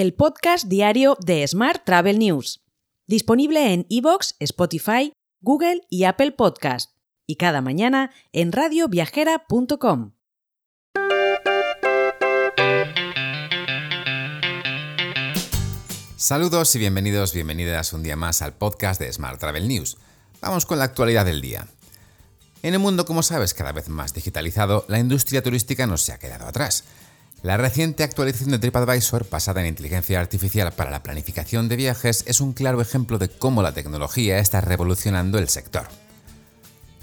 el podcast diario de Smart Travel News, disponible en iVoox, Spotify, Google y Apple Podcast, y cada mañana en radioviajera.com. Saludos y bienvenidos, bienvenidas un día más al podcast de Smart Travel News. Vamos con la actualidad del día. En el mundo, como sabes, cada vez más digitalizado, la industria turística no se ha quedado atrás. La reciente actualización de TripAdvisor, basada en inteligencia artificial para la planificación de viajes, es un claro ejemplo de cómo la tecnología está revolucionando el sector.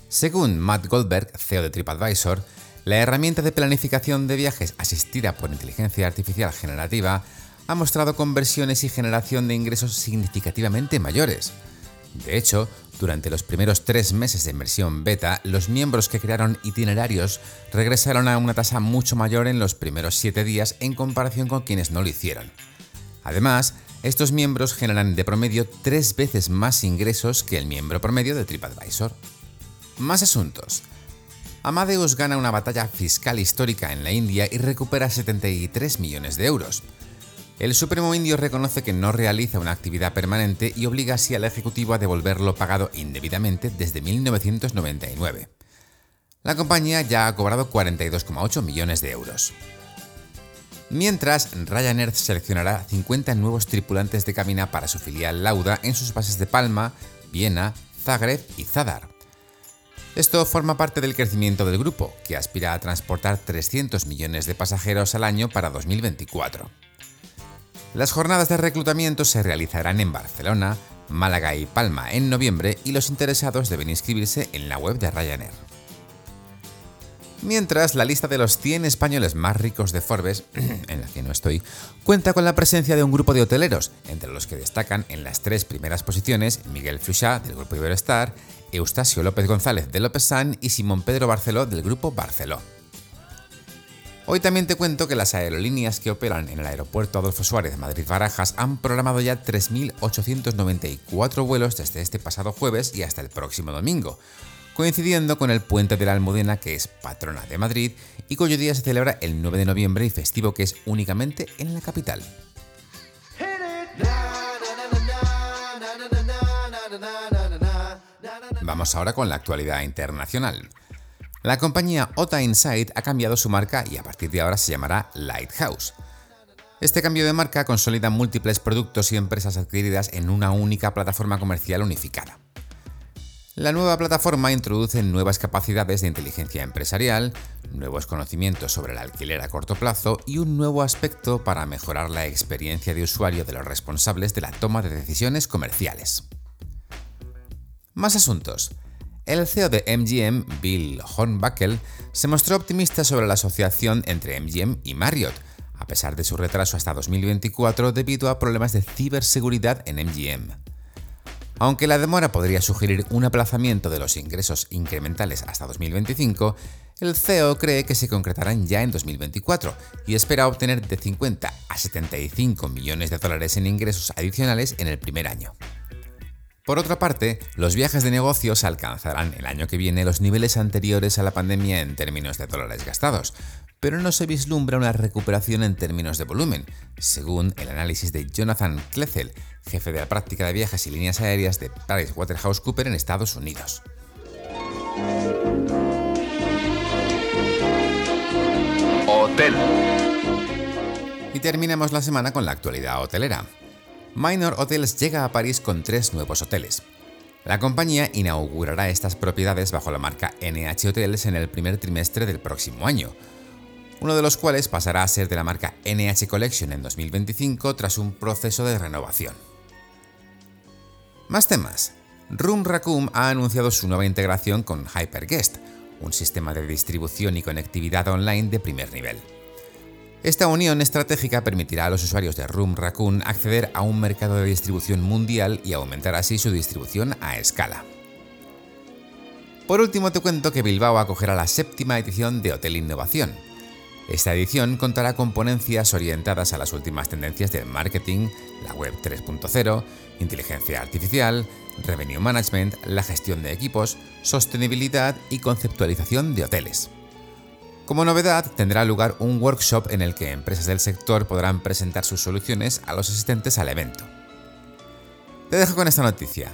Según Matt Goldberg, CEO de TripAdvisor, la herramienta de planificación de viajes asistida por inteligencia artificial generativa ha mostrado conversiones y generación de ingresos significativamente mayores. De hecho, durante los primeros tres meses de inversión beta, los miembros que crearon itinerarios regresaron a una tasa mucho mayor en los primeros siete días en comparación con quienes no lo hicieron. Además, estos miembros generan de promedio tres veces más ingresos que el miembro promedio de TripAdvisor. Más asuntos. Amadeus gana una batalla fiscal histórica en la India y recupera 73 millones de euros. El Supremo Indio reconoce que no realiza una actividad permanente y obliga así al Ejecutivo a devolver lo pagado indebidamente desde 1999. La compañía ya ha cobrado 42,8 millones de euros. Mientras, Ryanair seleccionará 50 nuevos tripulantes de cabina para su filial Lauda en sus bases de Palma, Viena, Zagreb y Zadar. Esto forma parte del crecimiento del grupo, que aspira a transportar 300 millones de pasajeros al año para 2024. Las jornadas de reclutamiento se realizarán en Barcelona, Málaga y Palma en noviembre y los interesados deben inscribirse en la web de Ryanair. Mientras, la lista de los 100 españoles más ricos de Forbes, en la que no estoy, cuenta con la presencia de un grupo de hoteleros, entre los que destacan en las tres primeras posiciones Miguel Fluchá, del grupo Iberostar, Eustacio López González de López San y Simón Pedro Barceló del grupo Barceló. Hoy también te cuento que las aerolíneas que operan en el aeropuerto Adolfo Suárez de Madrid-Barajas han programado ya 3.894 vuelos desde este pasado jueves y hasta el próximo domingo, coincidiendo con el puente de la Almudena que es patrona de Madrid y cuyo día se celebra el 9 de noviembre y festivo que es únicamente en la capital. Vamos ahora con la actualidad internacional. La compañía OTA Insight ha cambiado su marca y a partir de ahora se llamará Lighthouse. Este cambio de marca consolida múltiples productos y empresas adquiridas en una única plataforma comercial unificada. La nueva plataforma introduce nuevas capacidades de inteligencia empresarial, nuevos conocimientos sobre el alquiler a corto plazo y un nuevo aspecto para mejorar la experiencia de usuario de los responsables de la toma de decisiones comerciales. Más asuntos. El CEO de MGM, Bill Hornbuckle, se mostró optimista sobre la asociación entre MGM y Marriott, a pesar de su retraso hasta 2024 debido a problemas de ciberseguridad en MGM. Aunque la demora podría sugerir un aplazamiento de los ingresos incrementales hasta 2025, el CEO cree que se concretarán ya en 2024 y espera obtener de 50 a 75 millones de dólares en ingresos adicionales en el primer año. Por otra parte, los viajes de negocios alcanzarán el año que viene los niveles anteriores a la pandemia en términos de dólares gastados, pero no se vislumbra una recuperación en términos de volumen, según el análisis de Jonathan Kleffel, jefe de la práctica de viajes y líneas aéreas de PricewaterhouseCoopers en Estados Unidos. Hotel. Y terminamos la semana con la actualidad hotelera. Minor Hotels llega a París con tres nuevos hoteles. La compañía inaugurará estas propiedades bajo la marca NH Hotels en el primer trimestre del próximo año, uno de los cuales pasará a ser de la marca NH Collection en 2025 tras un proceso de renovación. Más temas. Room Raccoon ha anunciado su nueva integración con Hyperguest, un sistema de distribución y conectividad online de primer nivel. Esta unión estratégica permitirá a los usuarios de Room Raccoon acceder a un mercado de distribución mundial y aumentar así su distribución a escala. Por último te cuento que Bilbao acogerá la séptima edición de Hotel Innovación. Esta edición contará con ponencias orientadas a las últimas tendencias del marketing, la web 3.0, inteligencia artificial, revenue management, la gestión de equipos, sostenibilidad y conceptualización de hoteles. Como novedad, tendrá lugar un workshop en el que empresas del sector podrán presentar sus soluciones a los asistentes al evento. Te dejo con esta noticia.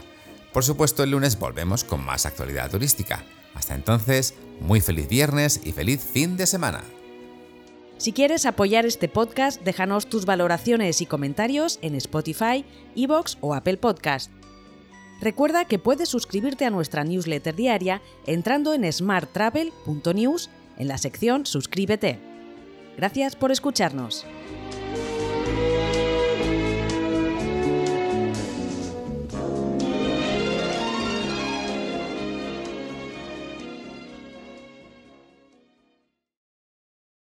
Por supuesto, el lunes volvemos con más actualidad turística. Hasta entonces, muy feliz viernes y feliz fin de semana. Si quieres apoyar este podcast, déjanos tus valoraciones y comentarios en Spotify, Evox o Apple Podcast. Recuerda que puedes suscribirte a nuestra newsletter diaria entrando en smarttravel.news en la sección Suscríbete. Gracias por escucharnos.